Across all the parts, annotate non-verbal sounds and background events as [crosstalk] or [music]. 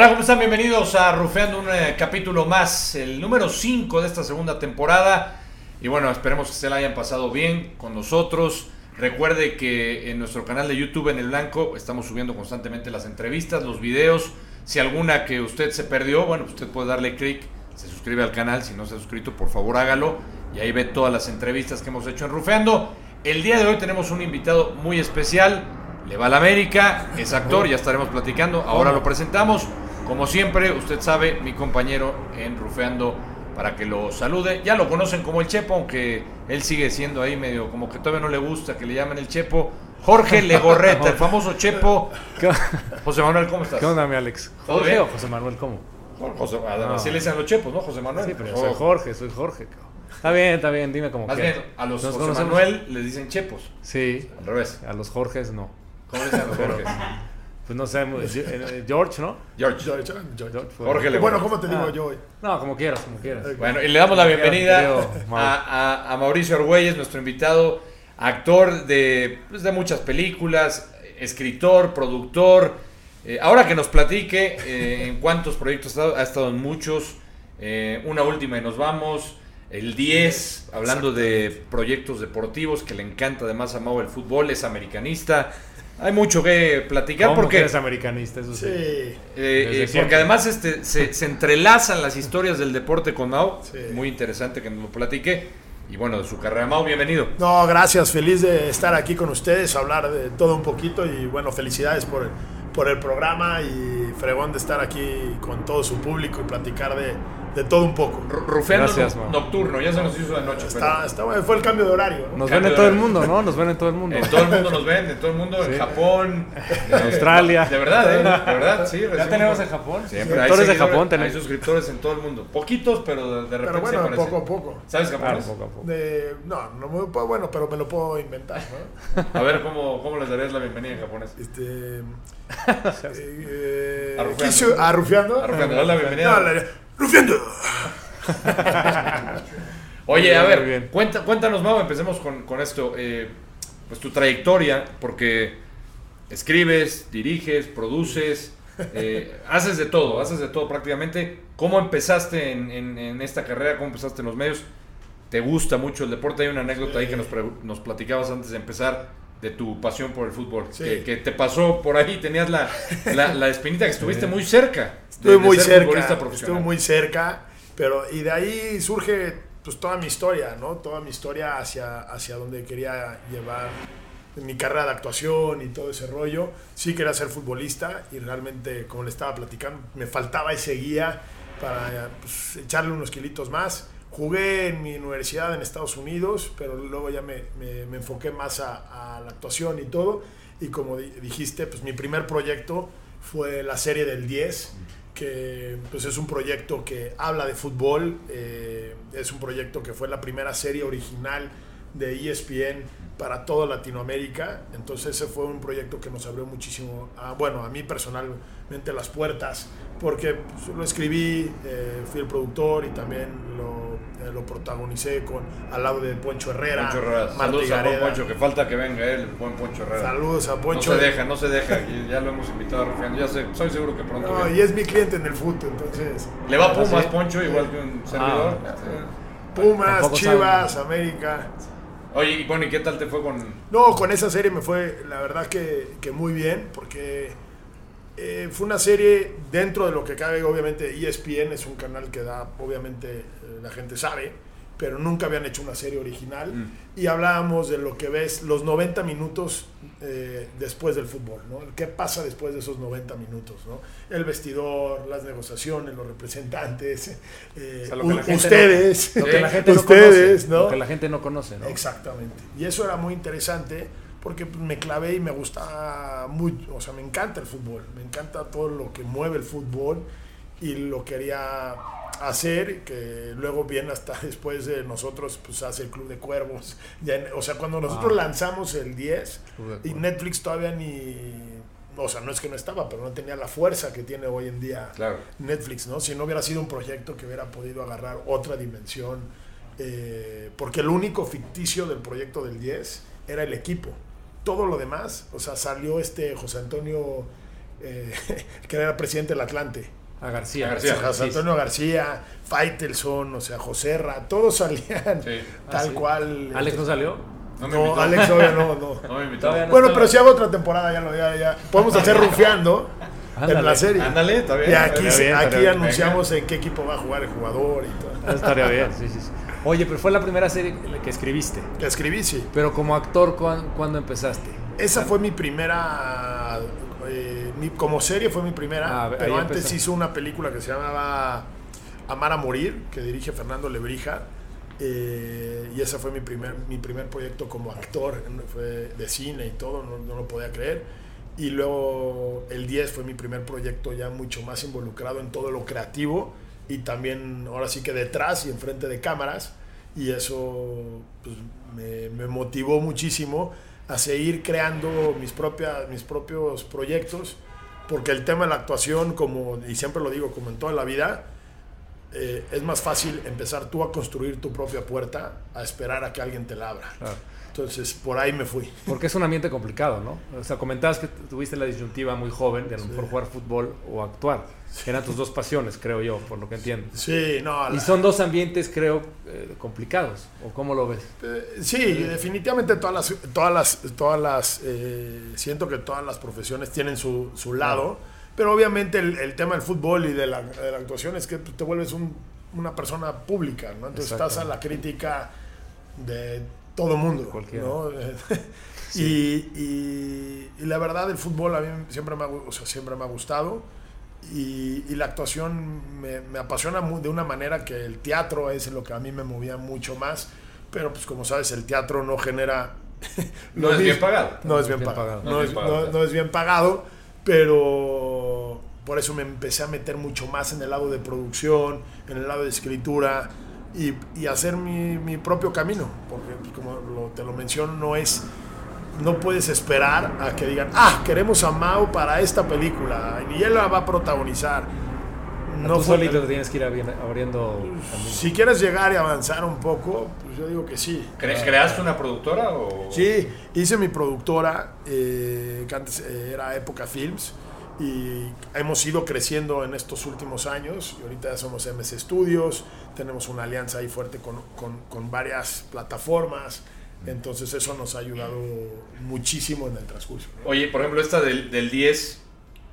Hola, ¿cómo están? Bienvenidos a Rufeando un eh, capítulo más, el número 5 de esta segunda temporada. Y bueno, esperemos que se la hayan pasado bien con nosotros. Recuerde que en nuestro canal de YouTube en el Blanco estamos subiendo constantemente las entrevistas, los videos. Si alguna que usted se perdió, bueno, usted puede darle clic, se suscribe al canal. Si no se ha suscrito, por favor hágalo. Y ahí ve todas las entrevistas que hemos hecho en Rufeando. El día de hoy tenemos un invitado muy especial. Le va a la América, es actor, ya estaremos platicando. Ahora lo presentamos. Como siempre, usted sabe, mi compañero en Rufeando para que lo salude. Ya lo conocen como el Chepo, aunque él sigue siendo ahí medio como que todavía no le gusta que le llamen el Chepo. Jorge Legorreta, el famoso Chepo. José Manuel, ¿cómo estás? ¿Qué onda, mi Alex? ¿Todo ¿Jorge o José Manuel cómo? José, No. así le dicen los Chepos, ¿no? José Manuel. Sí, pero Oh, soy Jorge, soy Jorge. cabrón. Está bien, está bien, dime cómo Más bien, a los ¿Nos José conocemos? Manuel les dicen Chepos. Sí, Al revés. a los Jorges no. ¿Cómo le dicen a los Jorge? Pues no sé, eh, eh, George, ¿no? George. George, George. George Jorge. Bueno, ¿cómo te digo Ah. yo hoy? No, como quieras, como quieras. Bueno, y le damos la bienvenida a, a- a Mauricio Argüelles, nuestro invitado, actor de, pues, de muchas películas, escritor, productor. Eh, ahora que nos platique eh, en cuántos proyectos ha estado, ha estado en muchos. Eh, una última y nos vamos. El 10, hablando de proyectos deportivos, que le encanta además a Mau el fútbol, es americanista. Hay mucho que platicar ¿Cómo que porque... eres americanista? Eso sí. Sí. Eh, eh, porque además este, se, se entrelazan las historias del deporte con. Sí. Muy interesante que nos lo platique. Y bueno, de su carrera. Mau, bienvenido. No, gracias. Feliz de estar aquí con ustedes, hablar de todo un poquito y bueno, felicidades por el, por el programa y fregón de estar aquí con todo su público y platicar de, de todo un poco. Rufeando Gracias, no- Mau. nocturno, ya se nos hizo de noche. Está, está bueno, fue el cambio de horario. ¿no? Nos Cambio ven en todo el mundo, ¿no? Nos ven en todo el pero mundo. en todo el mundo [laughs] nos ven, en todo el mundo, en Sí. Japón, En Australia. De verdad, ¿eh? De [laughs] verdad, sí. ¿Ya tenemos en Japón? Siempre hay Suscriptores de Japón Hay tenemos. suscriptores en todo el mundo. Poquitos, pero de, de repente Pero bueno, sí poco a poco. ¿Sabes Claro, japonés? poco a poco. De, no, no me puedo, bueno, pero me lo puedo inventar, ¿no? A ver, ¿cómo, ¿cómo les darías la bienvenida en japonés? Este, [laughs] eh, Arrufiando. quiso- ¿Arrufiando? Arrufiando, dale la bienvenida. No, la- Rufiando. Oye, a ver, cuenta- cuéntanos, Mau, empecemos con, con esto. eh, pues tu trayectoria, porque escribes, diriges, produces, eh, haces de todo, haces de todo prácticamente. ¿Cómo empezaste en, en- en esta carrera? ¿Cómo empezaste en los medios? ¿Te gusta mucho el deporte? Hay una anécdota ahí que nos platicabas antes de empezar de tu pasión por el fútbol. Sí. Que, que te pasó por ahí, tenías la, la, la espinita que estuviste [laughs] muy cerca. Estuve de muy ser cerca, estuve muy cerca, pero y de ahí surge pues toda mi historia, ¿no? Toda mi historia hacia, hacia donde quería llevar mi carrera de actuación y todo ese rollo. Sí quería ser futbolista y realmente, como le estaba platicando, me faltaba ese guía para pues, echarle unos kilitos más. Jugué en mi universidad en Estados Unidos, pero luego ya me, me- me enfoqué más a, a la actuación y todo. Y como di- dijiste, pues mi primer proyecto fue la serie del 10, que pues es un proyecto que habla de fútbol. eh, es un proyecto que fue la primera serie original de ESPN para toda Latinoamérica. Entonces ese fue un proyecto que nos abrió muchísimo, a- bueno, a mí personalmente las puertas, porque lo escribí, eh, fui el productor y también lo, eh, lo protagonicé con, al lado de Poncho Herrera, Poncho Herrera. Saludos a buen Higareda. Poncho, que falta que venga él, el buen Poncho Herrera. Saludos a Poncho. No se deja, no se deja. y Ya lo hemos invitado a Rufián. Ya sé, soy seguro que pronto. No, viene. y es mi cliente en el fútbol, entonces Le va a Pumas. Poncho, igual que un servidor. Ah. Pumas, Tampoco Chivas, saben. América. Oye, y bueno, ¿y qué tal te fue con.? No, con esa serie me fue, la verdad que, que muy bien, porque eh, fue una serie dentro de lo que cabe, obviamente ESPN es un canal que da, obviamente eh, la gente sabe, pero nunca habían hecho una serie original Mm. y hablábamos de lo que ves los 90 minutos eh, después del fútbol, ¿no? ¿Qué pasa después de esos 90 minutos, ¿no? El vestidor, las negociaciones, los representantes, eh, O sea, lo que la u- gente ustedes, Lo que la gente no [laughs] conoce. ¿no? Lo que la gente no conoce, ¿no? Exactamente. Y eso era muy interesante porque me clavé y me gusta mucho, o sea, me encanta el fútbol, me encanta todo lo que mueve el fútbol y lo quería hacer, que luego viene hasta [laughs] después de nosotros, pues hace el Club de Cuervos. [laughs] Ya en- o sea, cuando nosotros Ah. lanzamos el 10 Club de y. Netflix todavía ni, o sea, no es que no estaba, pero no tenía la fuerza que tiene hoy en día Claro. Netflix, ¿no? Si no hubiera sido un proyecto que hubiera podido agarrar otra dimensión, eh, porque el único ficticio del proyecto del 10 era el equipo. Todo lo demás, o sea, salió este José Antonio eh, [laughs] que era presidente del Atlante. A García. A García. José Antonio García, Faitelson, o sea, Joserra, todos salían Sí. tal sí. cual. Alex no salió. No me No, invitó. Alex obvio no, no. No me invitó. Bueno, pero si hago otra temporada ya lo ya, ya. Podemos hacer rufiando en la serie. Ándale, está bien. Y aquí, Estaría bien, aquí estaría bien. anunciamos en qué equipo va a jugar el jugador y todo. Estaría bien, sí, sí, sí. Oye, pero fue la primera serie que escribiste. Que escribí, sí. Pero como actor, ¿cuán- ¿cuándo empezaste? Esa fue mi primera. eh, mi- como serie fue mi primera. Ah, pero antes empezó. hizo una película que se llamaba Amar a Morir, que dirige Fernando Lebrija. eh, y ese fue mi primer, mi primer proyecto como actor. Fue de cine y todo, no, no lo podía creer. Y luego el 10 fue mi primer proyecto ya mucho más involucrado en todo lo creativo y también ahora sí que detrás y enfrente de cámaras. Y eso pues, me, motivó muchísimo a seguir creando mis, propias, mis propios proyectos, porque el tema de la actuación, como, y siempre lo digo, como en toda la vida, eh, es más fácil empezar tú a construir tu propia puerta a esperar a que alguien te la abra. Entonces, por ahí me fui. Porque es un ambiente complicado, ¿no? O sea, comentabas que tuviste la disyuntiva muy joven de a lo mejor jugar fútbol o actuar. Eran tus dos pasiones, creo yo, por lo que entiendo. Sí, no, Y la- son dos ambientes, creo, eh, complicados. ¿O cómo lo ves? Eh, sí, definitivamente todas las, todas las, todas las, eh, siento que todas las profesiones tienen su, su lado, pero obviamente el, el tema del fútbol y de la, de la actuación es que te vuelves un- una persona pública, ¿no? Entonces estás a la crítica de todo mundo, Cualquiera. ¿no? [laughs] y, y- y la verdad el fútbol a mí siempre me ha, o sea, siempre me ha gustado y, y la actuación me, me apasiona de una manera que el teatro es lo que a mí me movía mucho más, pero pues como sabes el teatro no genera... [laughs] No es bien pagado. No es bien, Bien pagado. pagado. No, es, no- no es bien pagado, pero por eso me empecé a meter mucho más en el lado de producción, en el lado de escritura y, y hacer mi, mi propio camino, porque pues, como lo- te lo menciono, no es... No puedes esperar a que digan, ah, queremos a Mao para esta película y él la va a protagonizar. No tú fue- solito te tienes que ir abri- abriendo camino. Si quieres llegar y avanzar un poco, pues yo digo que sí. ¿Cre- ¿Creaste una productora o...? Sí, hice mi productora, eh, que antes eh, era Época Films, y hemos ido creciendo en estos últimos años. Y ahorita ya somos MS Studios, tenemos una alianza ahí fuerte con, con- con varias plataformas. Entonces eso nos ha ayudado muchísimo en el transcurso. ¿no? Oye, por ejemplo, esta del, del 10,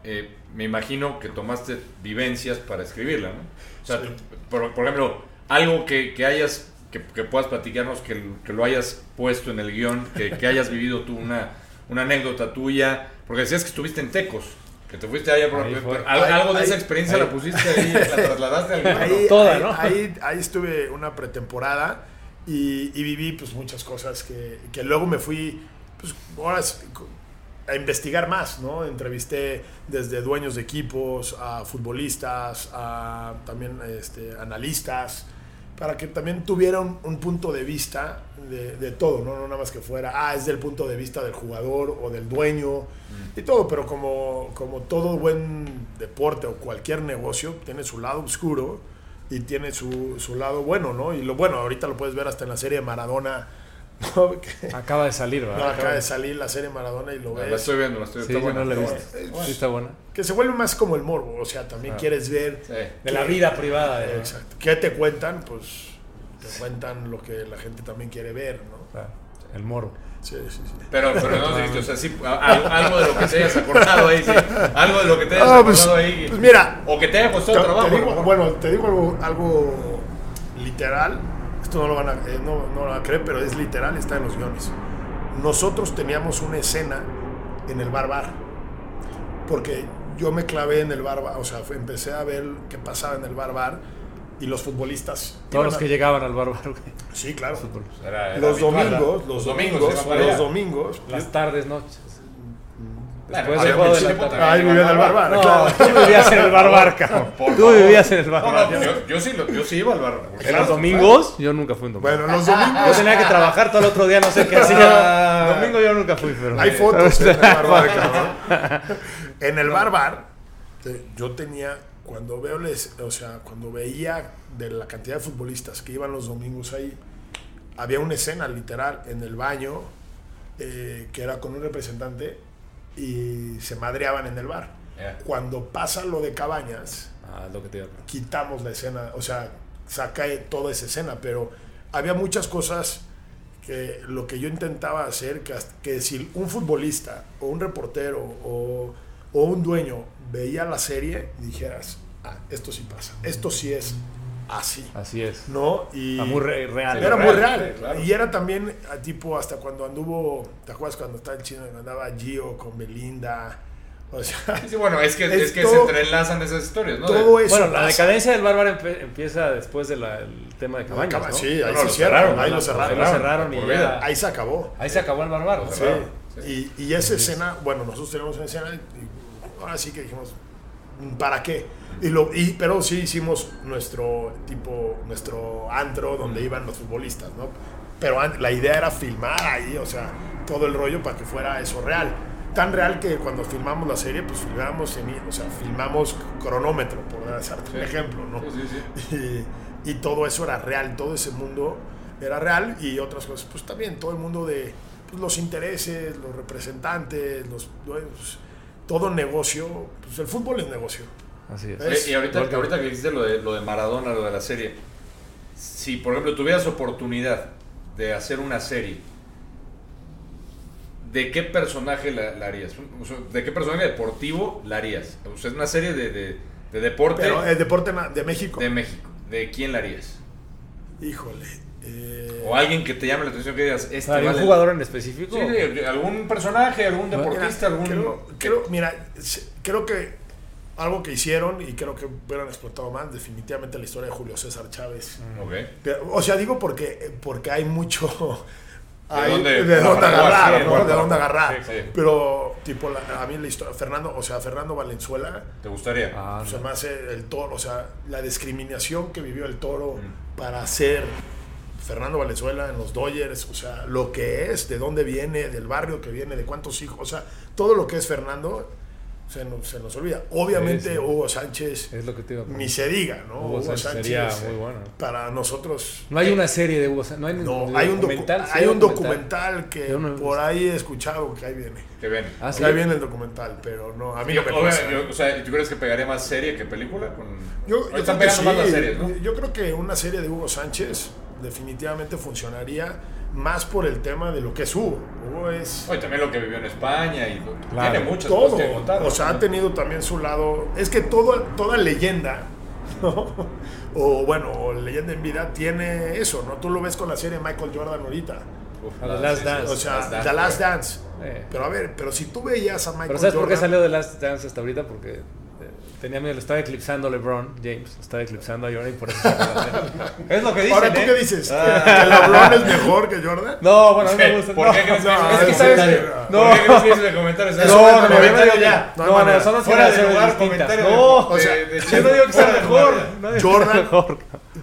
eh, me imagino que tomaste vivencias para escribirla, ¿no? O sea, Sí. por, por ejemplo, algo que, que hayas, que, que puedas platicarnos, que, que lo hayas puesto en el guion, que, que hayas vivido tú, una, una anécdota tuya, porque decías que estuviste en Tecos, que te fuiste allá, por, Ahí fue. al- Ahí- algo de ahí- esa experiencia ahí- la pusiste ahí, la trasladaste al. Ahí, Toda, ahí- ¿no? ahí- ahí estuve una pretemporada y, y viví pues muchas cosas que, que luego me fui pues ahora es- a investigar más, ¿no? Entrevisté desde dueños de equipos a futbolistas, a también este, analistas, para que también tuvieran un punto de vista de, de todo, ¿no? No nada más que fuera, ah, es del punto de vista del jugador o del dueño y todo, pero como, como todo buen deporte o cualquier negocio, tiene su lado oscuro y tiene su, su lado bueno, ¿no? Y lo bueno, ahorita lo puedes ver hasta en la serie Maradona, [laughs] Acaba de salir, no, ¿verdad? acaba de salir la serie Maradona y lo La ves. estoy viendo, la estoy Sí, está buena. no la he está visto. buena. Sí, está buena. Que se vuelve más como el morbo, o sea, también Ah. quieres ver Sí. De la vida privada. de- Exacto. ¿Qué te cuentan? Pues te cuentan lo que la gente también quiere ver, ¿no? Claro, El moro. Sí, sí, sí. Pero, pero no dijiste, o sea, sí, algo de lo que te hayas acordado ahí, sí. Algo de lo que te hayas Ah, pues, acordado ahí. pues mira, O que te haya costado te trabajo. bueno, te digo algo, algo literal. Esto no lo, van a, eh, no, no lo van a creer, pero es literal, está en los guiones. Nosotros teníamos una escena en el bar bar. Porque yo me clavé en el bar bar, o sea, empecé a ver qué pasaba en el bar bar y los futbolistas. Todos los a- que llegaban al bárbaro. Sí, claro. Era- era Los habitual, domingos, los domingos, iban para allá. los domingos. Las tardes, noches. Después juego de la también Ahí en el bar bar, No, claro. tú vivías en el barbar, cabrón. Por Tú favor. vivías en el No, barbar. no, yo, yo sí, yo iba al bar. ¿En los domingos? Yo nunca fui un domingo. Bueno, los Yo domingos tenía que trabajar todo el otro día, no sé qué [laughs] hacía. Domingo yo nunca fui, pero. hay fotos en el bar bar, cabrón. [laughs] En el bar bar, te- yo tenía, cuando veo, les, o sea, cuando veía de la cantidad de futbolistas que iban los domingos ahí, había una escena literal en el baño eh, que era con un representante y se madreaban en el bar. Ya. Cuando pasa lo de Cabañas, Ah, lo que te quitamos la escena, o sea, saca toda esa escena, pero había muchas cosas que lo que yo intentaba hacer, que, que si un futbolista o un reportero o, o un dueño veía la serie, dijeras, ah, esto sí pasa, esto sí es así, Así es. ¿no? Y Ah, muy re- real. era muy real, claro. Y era también, ah, tipo, hasta cuando anduvo, ¿te acuerdas cuando estaba el chino que andaba Gio con Belinda? O sea, Sí, bueno, es que, Es es que se entrelazan esas historias, ¿no? todo eso. Bueno, la decadencia del bárbaro empieza después del tema de Cabañas. Sí, ahí se lo cerraron, ahí lo Ahí cerraron. lo cerraron y ya-. Ahí se acabó. Ahí se acabó el bárbaro. Sí. Y, y esa escena, bueno, nosotros tenemos una escena y ahora sí que dijimos, ¿para qué? Y lo, y, pero sí hicimos nuestro tipo, nuestro antro donde iban los futbolistas, ¿no? Pero la idea era filmar ahí, o sea, todo el rollo para que fuera eso real. Tan real que cuando filmamos la serie, pues filmamos, en, o sea, filmamos cronómetro, por darte un ejemplo, ¿no? Sí, sí, sí. y, y todo eso era real, todo ese mundo era real y otras cosas, pues también todo el mundo de pues, los intereses, los representantes, los dueños, todo negocio, pues el fútbol es negocio. Así es. Y ahorita, Porque- ahorita que dijiste lo de, lo de Maradona, lo de la serie, si por ejemplo tuvieras oportunidad de hacer una serie, ¿de qué personaje la, la harías? O sea, ¿De qué personaje deportivo la harías? O sea, es una serie de, de- de deporte Pero el deporte de México, de México. ¿De quién la harías? híjole. eh, O alguien que te llame la atención que digas, este sea, ¿hay un vale- jugador en específico? Sí, algún personaje, algún mira, deportista, algún... creo, creo- mira, creo que algo que hicieron y creo que hubieran explotado más, definitivamente la historia de Julio César Chávez. Pero, o sea, digo porque, porque hay mucho. hay- [laughs] dónde de dónde agarrar, agarrar, sí, ¿no? bueno, De dónde agarrar. sí, sí. Pero, tipo, la- a mí la historia. Fernando, o sea, Fernando Valenzuela, ¿Te gustaría? Ah, se no. me hace el toro, o sea, la discriminación que vivió el toro Mm. para ser Fernando Valenzuela en los Dodgers, o sea, lo que es, de dónde viene, del barrio que viene, de cuántos hijos, o sea, todo lo que es Fernando se nos, se nos olvida. Obviamente, Sí, sí. Hugo Sánchez, Es lo que te iba a ni se diga, ¿no? Hugo Sánchez sería muy bueno. Para nosotros No hay una serie de Hugo Sánchez. No hay, no, un hay un, docu- documental. ¿Sí hay un documental que no por ahí he escuchado que ahí viene. Que ven. Ah, sí. Ahí viene el documental, pero no, a mí Yo, no me obvia- pasa. yo- o sea, ¿tú crees que pegaría más serie que película? Con... Yo, yo están creo que pegando más las series, ¿no? Yo creo que una serie de Hugo Sánchez definitivamente funcionaría más por el tema de lo que es Hugo. Hugo es Oye, también lo que vivió en España y Claro. tiene muchas todo. cosas que contar. O ¿no? sea, ha tenido también su lado. Es que todo, toda leyenda, [laughs] ¿no? o bueno, o leyenda en vida, tiene eso, ¿no? Tú lo ves con la serie Michael Jordan ahorita. Uf, A The Last Dance. O sea, Last Dance, The Last. Dance. Eh. Pero a ver, pero si tú veías a Michael Pero ¿sabes por qué Jordan- salió de Last Dance hasta ahorita? Porque tenía miedo, lo estaba eclipsando LeBron James, estaba eclipsando a Jordan y por eso. [laughs] Es lo que dicen, Ahora, ¿tú ¿eh? qué dices? Ah. ¿Que LeBron es mejor que Jordan? No, bueno, a mí [laughs] ¿Qué? me gusta. ¿Por no, qué crees que no, es sabes- no. ¿Por qué crees que ese comentario? No, no, no, no comentario ya. No, no, no, son dos Fuera de lugar, comentario No, o sea, yo no digo que sea mejor. no Jordan-.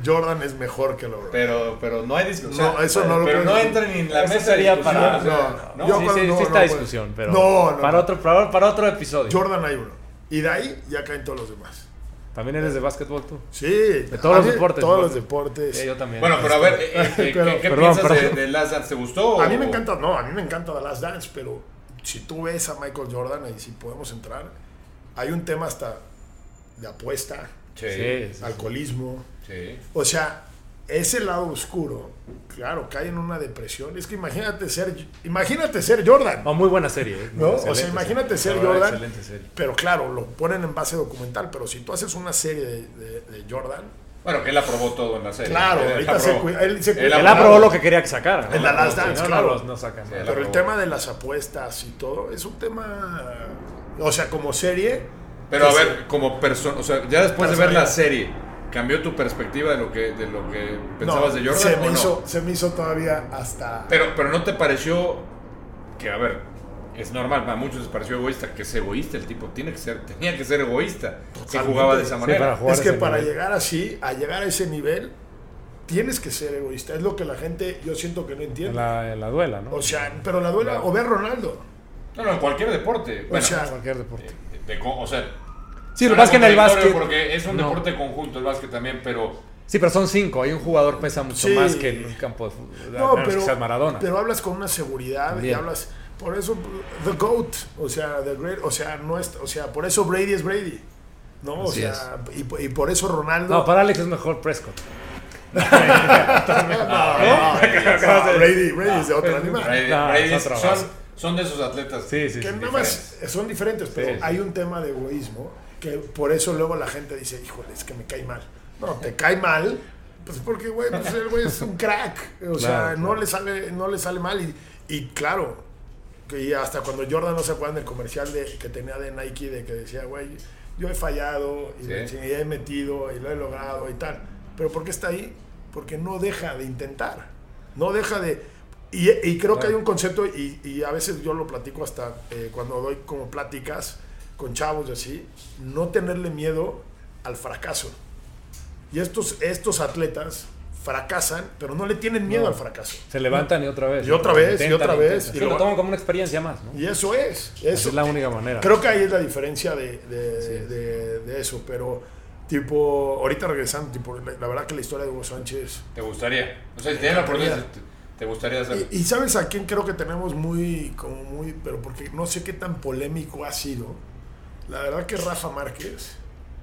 Jordan es mejor que LeBron. Pero, pero no hay discusión. No, eso no lo Pero no entra ni en la mesa sería para- no, ¿no? sí, sí, no, sí no, está pues. discusión, pero No, no, para, no. Otro, para, para otro episodio. Jordan hay uno. Y de ahí ya caen todos los demás. También eres de básquetbol tú. Sí. De todos los deportes, Todos los deportes. Sí, yo también. Bueno, pero a ver, eh, eh, ¿qué, [laughs] Pero- qué- qué perdón, piensas de, perdón. de Last Dance? ¿Te gustó? A mí me encanta, no, a mí me encanta The Last Dance, pero si tú ves a Michael Jordan, ahí sí podemos entrar, hay un tema hasta de apuesta, Sí, Sí, sí. sí, sí. alcoholismo. sí. O sea, ese lado oscuro, claro, cae en una depresión. Es que imagínate ser, imagínate ser Jordan. No, muy buena serie. ¿eh? ¿No? O sea, imagínate serie. ser Jordan. Excelente serie. Pero claro, lo ponen en base documental. Pero si tú haces una serie de, de- de Jordan, Bueno, que él aprobó todo en la serie. Claro, Él ahorita se cuida- él se cuida. Él Claro. aprobó lo que quería que sacara. En la Last Dance, no, claro. No, no sacan. Sí, él Pero el tema de las apuestas y todo es un tema. O sea, como serie. Pero a ver, como persona, o sea, ya después de ver la serie, ¿cambió tu perspectiva de lo que, de lo que pensabas no, de Jordan Se o me, no? hizo, se me hizo todavía hasta. Pero, pero no te pareció que, a ver, es normal, a muchos les pareció egoísta, que es egoísta el tipo, tiene que ser, tenía que ser egoísta si Totalmente. jugaba de esa Sí, manera. para jugar es que para nivel. llegar así, a llegar a ese nivel, tienes que ser egoísta. Es lo que la gente, yo siento que no En entiende. la, en la duela, ¿no? O sea, pero la duela, Claro. o ve a Ronaldo. No, no, en cualquier deporte. Bueno, sea, cualquier deporte. eh, de o sea, Sí, lo que pasa es que en el básquet. Porque es un no. deporte conjunto el básquet también, pero Sí, pero son cinco. Hay un jugador pesa mucho Sí. más que en un campo de fútbol. No, pero, que Maradona. pero hablas con una seguridad y hablas. Por eso, The GOAT, o sea, the great, o sea, no es, o sea, por eso Brady es Brady. ¿No? O Así sea, y, y por eso Ronaldo. No, para Alex es mejor Prescott. [laughs] no, no, Brady, Brady es de otro animal. Brady- No, Brady es otro son, son de esos atletas. Sí, sí, que sí. nada más son diferentes, pero Sí, sí. hay un tema de egoísmo que por eso luego la gente dice, híjole, es que me cae mal. No, te cae mal, pues porque, güey, pues el güey es un crack. O sea, Claro, no claro. le sale, no le sale mal. Y, y claro, que y hasta cuando Jordan no se acuerdan del comercial de, que tenía de Nike, de que decía, güey, yo he fallado y, Sí. y he metido y lo he logrado y tal. Pero ¿por qué está ahí? Porque no deja de intentar. No deja de... Y, y creo que hay Claro. un concepto, y, y a veces yo lo platico hasta eh, cuando doy como pláticas con chavos y así, no tenerle miedo al fracaso. Y estos, estos atletas fracasan, pero no le tienen miedo No. al fracaso. Se levantan y otra vez. Y otra vez, y otra vez, y lo luego- toman como una experiencia más, ¿no? Y eso es. Eso, es la única manera. Creo que ahí es la diferencia de, de, Sí. de- de eso, pero tipo, ahorita regresando, tipo, la, la verdad que la historia de Hugo Sánchez... ¿Te gustaría? O sea, si tienes la oportunidad, te, te gustaría hacerlo. Y, y sabes a quién creo que tenemos muy, como muy, pero porque no sé qué tan polémico ha sido. La verdad que Rafa Márquez,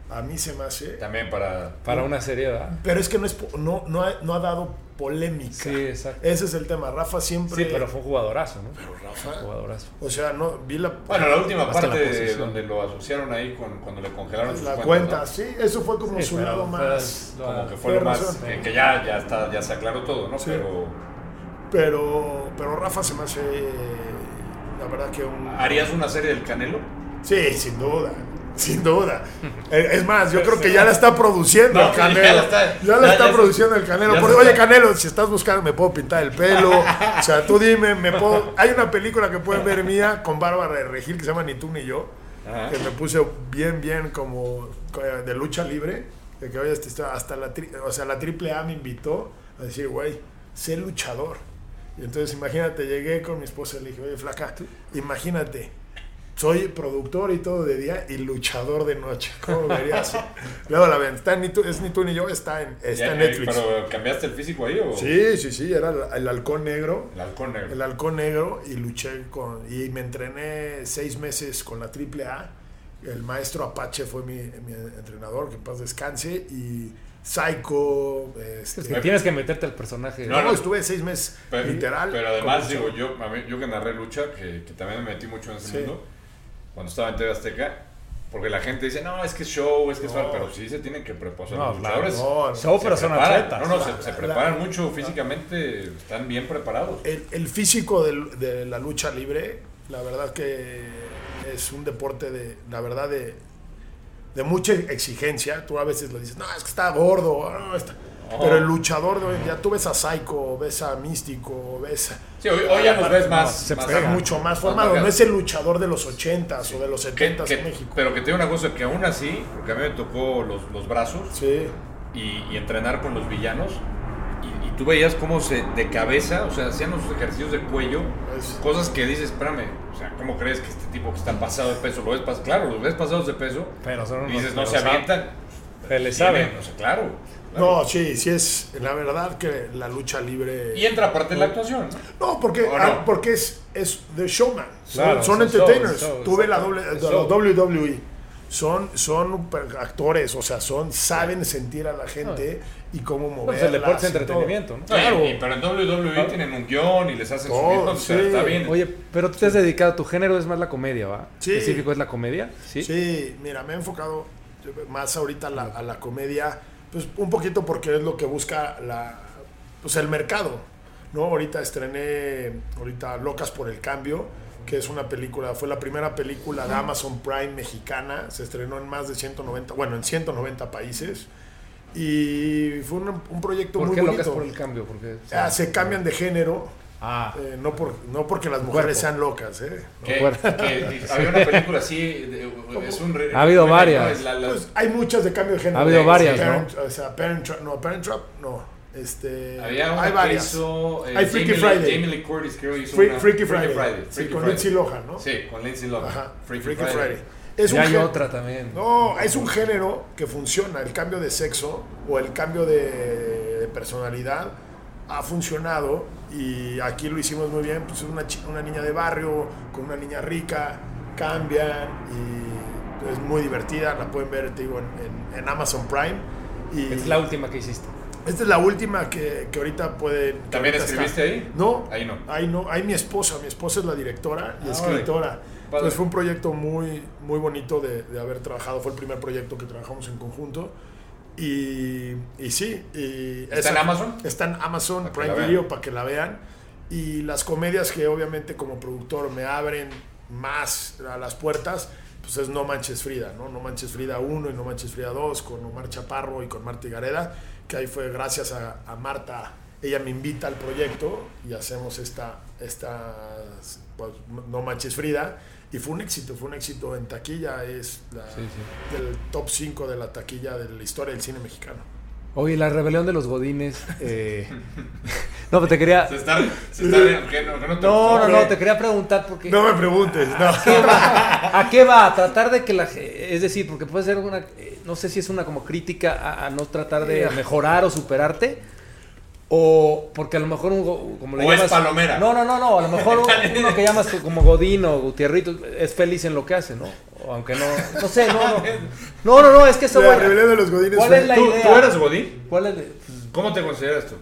a mí se me hace... También para... Para una serie, ¿verdad? Pero es que no, es, po- no, no, ha, no ha dado polémica. Sí, exacto. Ese es el tema. Rafa siempre... Sí, pero fue un jugadorazo, ¿no? Pero Rafa... Jugadorazo. O sea, no, vi la... Bueno, la última Hasta parte donde lo asociaron ahí con, cuando le congelaron sus la cuentas, cuenta, ¿no? sí, eso fue como Sí, su pero lado más... Como que fue lo más... razón. Que, que ya, ya, está, ya se aclaró todo, ¿no? Sí. Pero... Pero, pero Rafa se me hace, la verdad que un... ¿Harías una serie del Canelo? Sí, sin duda, sin duda. [laughs] Eh, Es más, yo creo que ya la está produciendo No, el ya Canelo. la está- ya la está ya produciendo el Canelo. Porque, oye, Canelo, si estás buscando, me puedo pintar el pelo. [laughs] O sea, tú dime, me puedo... Hay una película que pueden ver mía con Bárbara de Regil que se llama Ni tú ni yo. Ajá. que me puse bien, bien como eh, de lucha libre. De que, oye, este, hasta la, tri- o sea, la triple A me invitó a decir, güey, sé luchador. Y entonces, imagínate, llegué con mi esposa y le dije, oye, flaca, imagínate, soy productor y todo de día y luchador de noche. ¿Cómo verías? Luego la ven, está en ni tú, es ni tú ni yo, está en, está Ya, en Netflix. ¿Pero cambiaste el físico ahí o...? Sí, sí, sí, era el, el halcón negro. El halcón negro. El halcón negro y luché con. Y me entrené seis meses con la AAA. El maestro Apache fue mi, mi entrenador, que en paz descanse. Y Psycho. Este, Es que tienes que meterte al personaje. No, no, no. estuve seis meses Pero, literal. pero además, digo, yo, a mí- yo que narré lucha, que, que también me metí mucho en ese Sí. mundo, cuando estaba en TV Azteca, porque la gente dice, no, es que es show, es que es No. fal-", pero sí se tienen que preparar. No, los claro, luchadores no, no. Show, pero son preparan. atletas. No, no, se, La- se la- preparan mucho físicamente, están bien preparados. El, el físico del- de, la lucha libre, la verdad que es un deporte de, la verdad, de, de mucha exigencia. Tú a veces le dices, no, es que está gordo. no, está-". No. Pero el luchador de hoy en día, tú ves a Psycho, ves a Místico, ves a... Sí, hoy, hoy ya nos ves más. se más pega. mucho más formado. No es el luchador de los 80s o de los Que- 70s que- en México. pero que te digo una cosa, que aún así, porque a mí me tocó los, los brazos Sí. y, y entrenar con los villanos, y, y tú veías cómo se, de cabeza, o sea, hacían los ejercicios de cuello, Es- cosas que dices, espérame, o sea, ¿cómo crees que este tipo que está pasado de peso, lo ves pasado? Claro, los ves pasados de peso, Pero son y dices, no pero se avientan. Se le sabe. O sea, claro. No, sí, sí es. La verdad que la lucha libre. Y entra parte de la actuación. ¿no? No, porque, ah, porque es, es The Showman. Son, Claro, son son entertainers. Tuve la doble, la WWE. Son, son actores, o sea, son, saben sentir a la gente y cómo moverla. Pues el deporte es entretenimiento, ¿no? Claro. y- y- pero en WWE tienen un guion y les hacen su o sea, está bien. Oye, pero tú te has dedicado, tu género es más la comedia, ¿va? Sí. ¿Específico es la comedia? Sí. Sí, mira, me he enfocado más ahorita a la, a la comedia, pues un poquito porque es lo que busca la, pues el mercado, ¿no? Ahorita estrené, ahorita Locas por el Cambio, que es una película, fue la primera película de Amazon Prime mexicana, se estrenó en más de 190, bueno, en 190 países, y fue un, un proyecto ¿Por muy qué locas bonito. por el cambio? Porque, Ah, se cambian de género, Ah, eh, no, por, no porque las mujeres Cuerpo. sean locas, ¿eh? [laughs] Había una película así, de- es un re- Ha habido varias. Pues hay muchas de cambio de género. Ha habido Sí, varias, ¿no? Parent- O sea, Parent Trap, no, Parent Trap, no. Este, había una hay varias. hizo, eh, Hay Freaky Jamie Lee- Friday. Jamie Lee Curtis creo hizo Free- una- Freaky Friday. Freaky con Friday. Lindsay Lohan, ¿no? Sí, con Lindsay Lohan. Ajá, Freaky, Freaky Friday. Friday. Es y un hay otra también. No, es un género que funciona. El cambio de sexo o el cambio de, de personalidad ha funcionado y aquí lo hicimos muy bien, pues es una, una niña de barrio con una niña rica, cambian y es muy divertida, la pueden ver, te digo, en, en- en Amazon Prime. Y es la última que hiciste. esta es la última que, que ahorita puede... que ¿También ahorita escribiste ahí? No, Ahí no. Ahí no, ahí mi esposa, mi esposa es la directora y Ah, escritora. Padre. Entonces fue un proyecto muy, muy bonito de, de haber trabajado, fue el primer proyecto que trabajamos en conjunto. Y, y sí, y ¿Está en Amazon? Está en Amazon Para Prime. Video para que la vean. Y las comedias que obviamente como productor me abren más a las puertas, pues es No Manches Frida, ¿no? No Manches Frida 1 y No Manches Frida 2 con Omar Chaparro y con Marta Gareda, que ahí fue gracias a, a Marta, ella me invita al proyecto y hacemos esta, esta pues, No Manches Frida. Y fue un éxito, fue un éxito en taquilla, es la- Sí, sí. del top 5 de la taquilla de la historia del cine mexicano. Oye, la rebelión de los godines. eh, [laughs] no, pero te quería... Se está, se está riendo, ¿qué? No, que no te No, no, no, te quería preguntar porque... No me preguntes, no. ¿A qué va? ¿A tratar de que la... Es decir, porque puede ser una... eh, No sé si es una como crítica a, a no tratar de mejorar o superarte. O porque a lo mejor un... Como le O es llamas, palomera. No, no, no, no. A lo mejor un- [laughs] uno que llamas como Godín o Gutierrito es feliz en lo que hace, ¿no? O aunque no... No sé, no, no. No, no, no, es que eso... La bueno, de los godines ¿Cuál es la ¿Tú, idea? tú eres Godín? ¿Cuál es de- ¿Cómo te consideras tú?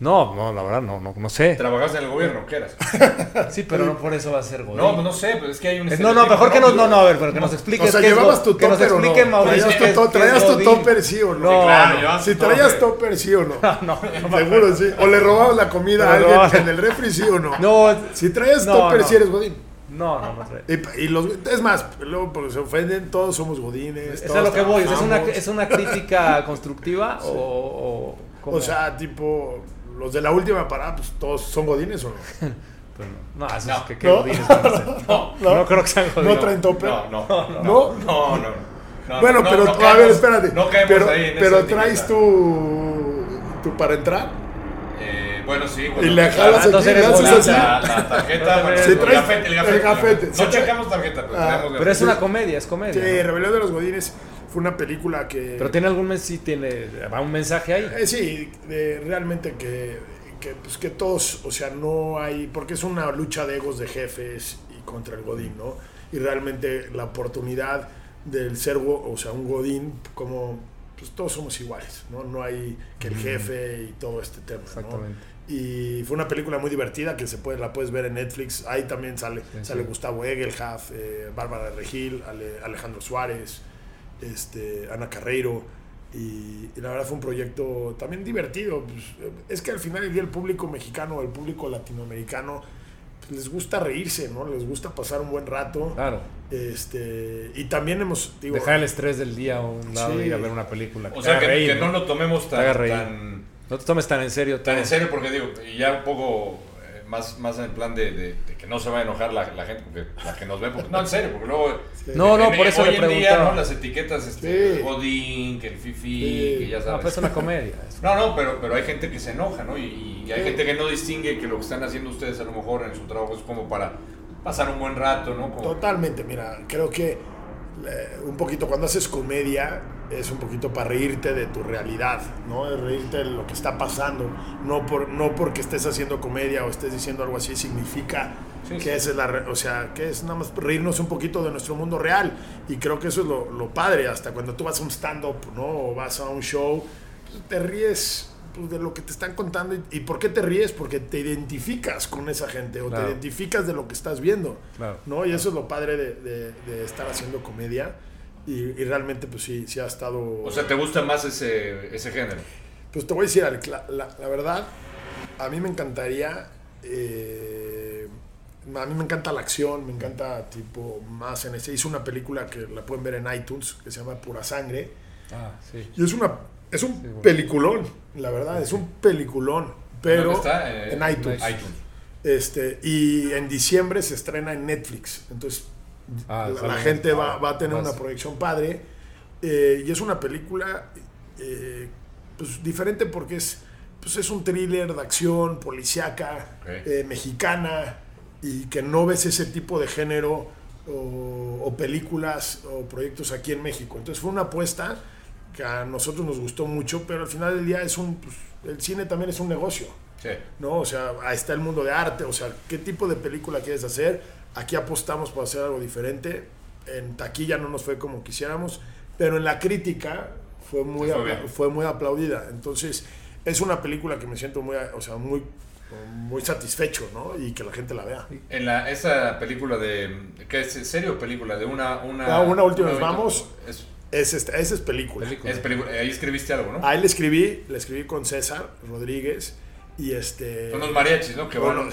No, no, la verdad no, no, no sé. ¿Trabajaste en el gobierno? ¿Qué eras? [laughs] Sí, pero no por eso va a ser Godín. No, pues no sé, pero es que hay un Eh, No, no, mejor que nos, no, no, a ver, pero que nos O expliques sea, qué es ¿llevabas tu que nos topper o no? explique Mauricio ¿Traías tu, topper sí o no? No, claro, no. Si traías topper. sí o [laughs] no. No, Seguro sí. O le robabas la comida a alguien en el refri sí o no. No, Si traías No, topper no. sí eres godín. no, no, no sé. Y, y los, es más, luego porque se ofenden, todos somos godines. Es a lo que voy, ¿es una, trabajamos. ¿es una crítica constructiva [laughs] o, o? O sea, tipo, los de la última parada, pues todos son godines o no. [laughs] Pues no, no, No. es que, que No. godines van a ser. [laughs] No, No, creo que sean ¿No godines. traen topper? no, no, ¿No? no, no, no. no, Bueno, no, pero no a caemos- ver, espérate. No caemos pero, ahí en pero traes tu, tu para entrar. Eh, bueno, sí. Y le jalas entonces aquí, le haces. La, la tarjeta, bueno, Si el, traes- gafete, el gafete. el gafete. No checamos tarjeta, pero Ah, Pero es una comedia, es comedia. Sí, ¿no? Rebelión de los Godines fue una película que... Pero tiene algún mes, sí tiene, va un mensaje ahí. Eh, sí, de- realmente que, que, pues, que todos, o sea, no hay... Porque es una lucha de egos de jefes y contra el Godín, ¿no? Y realmente la oportunidad del ser, o sea, un Godín, como... Pues todos somos iguales, ¿no? No hay que el jefe y todo este tema, ¿no? Exactamente. Y fue una película muy divertida que se puede, la puedes ver en Netflix. Ahí también sale, Sí, sale. Gustavo Egelhaf, eh, Bárbara Regil, Ale- Alejandro Suárez, este, Ana Carreiro. Y, y la verdad fue un proyecto también divertido. Pues, es que al final del día el público mexicano, el público latinoamericano, pues, les gusta reírse, ¿no? Les gusta pasar un buen rato. Claro. Este, y también hemos, digo, Dejar el estrés del día a un lado Sí. y ir a ver una película. O sea, que, reír, que no lo tomemos tan, tan, No te tomes tan en serio. tan todo. en serio, porque digo, y ya un poco eh, más, más en el plan de, de- de que no se va a enojar la, la gente, porque la que nos ve, porque, [laughs] no, en serio, porque luego... No, no, en- por eso hoy le en día. ¿no? Las etiquetas, este, Sí. Godín, que el Fifi, Sí. que ya No, sabes. pues es una comedia. es- [laughs] No, no, pero, pero hay gente que se enoja, ¿no? Y, y hay Sí. gente que no distingue que lo que están haciendo ustedes a lo mejor en su trabajo es como para pasar un buen rato, ¿no? Como- Totalmente, mira, creo que eh, un poquito cuando haces comedia es un poquito para reírte de tu realidad, ¿no? De reírte de lo que está pasando. No, por, no porque estés haciendo comedia o estés diciendo algo así significa Sí, que sí. esa es la... O sea, que es nada más reírnos un poquito de nuestro mundo real. Y creo que eso es lo, lo padre, hasta cuando tú vas a un stand-up, ¿no? O vas a un show, pues, te ríes pues, de lo que te están contando. ¿Y, y por qué te ríes? Porque te identificas con esa gente o Claro. te identificas de lo que estás viendo. Claro. ¿no? Y eso es lo padre de, de- de estar haciendo comedia. Y, y realmente, pues sí, sí ha estado. O sea, ¿te gusta más ese, ese género? pues te voy a decir, la, la- la verdad, a mí me encantaría. eh, a mí me encanta la acción, me encanta tipo más en ese. Hice una película que la pueden ver en iTunes que se llama Pura Sangre. Ah, sí. Y es una es un Sí, bueno. peliculón, la verdad, es un peliculón. Pero. Eh, en iTunes. iTunes. Este, y en diciembre se estrena en Netflix. Entonces, Ah, la, gente va, va a tener más. una proyección padre. Eh, y es una película eh, pues, diferente porque es, pues, es un thriller de acción, policíaca, eh, mexicana, y que no ves ese tipo de género o, o películas o proyectos aquí en México. Entonces fue una apuesta que a nosotros nos gustó mucho, pero al final del día es un, pues, el cine también es un negocio. Sí. ¿no? O sea, ahí está el mundo de arte, o sea, ¿qué tipo de película quieres hacer? Aquí apostamos por hacer algo diferente. En taquilla no nos fue como quisiéramos, pero en la crítica fue muy, fue muy aplaudida. Entonces, es una película que me siento muy, o sea, muy, muy satisfecho, ¿no? Y que la gente la vea. En la, esa película de. ¿Qué es? ¿Serio película? De una. Una, Ah, una última vez, vamos. Es, Es, esta- esa es película. Película. es película. Ahí escribiste algo, ¿no? Ahí le escribí, le escribí con César Rodríguez y este... Son unos mariachis, ¿no? Que van, Bueno,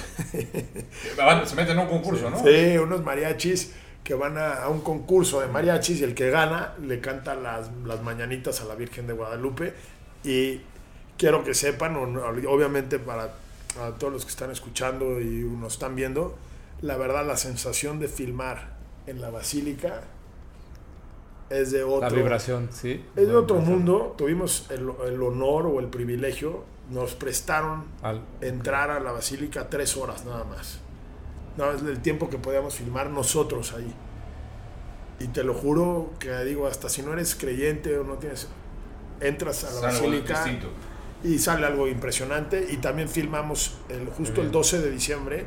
[laughs] van- se meten en un concurso, ¿no? Sí, unos mariachis que van a, a un concurso de mariachis y el que gana le canta las, las mañanitas a la Virgen de Guadalupe. Y quiero que sepan, no- obviamente para, para todos los que están escuchando y nos están viendo, la verdad la sensación de filmar en la basílica es de otro, La vibración, sí. es de otro mundo. Tuvimos el, el honor o el privilegio, nos prestaron Al- entrar a la basílica tres horas nada más. No, es el tiempo que podíamos filmar nosotros ahí. Y te lo juro que digo, hasta si no eres creyente o no tienes, entras a la Es algo basílica distinto. Y sale algo impresionante. Y también filmamos el, justo el 12 de diciembre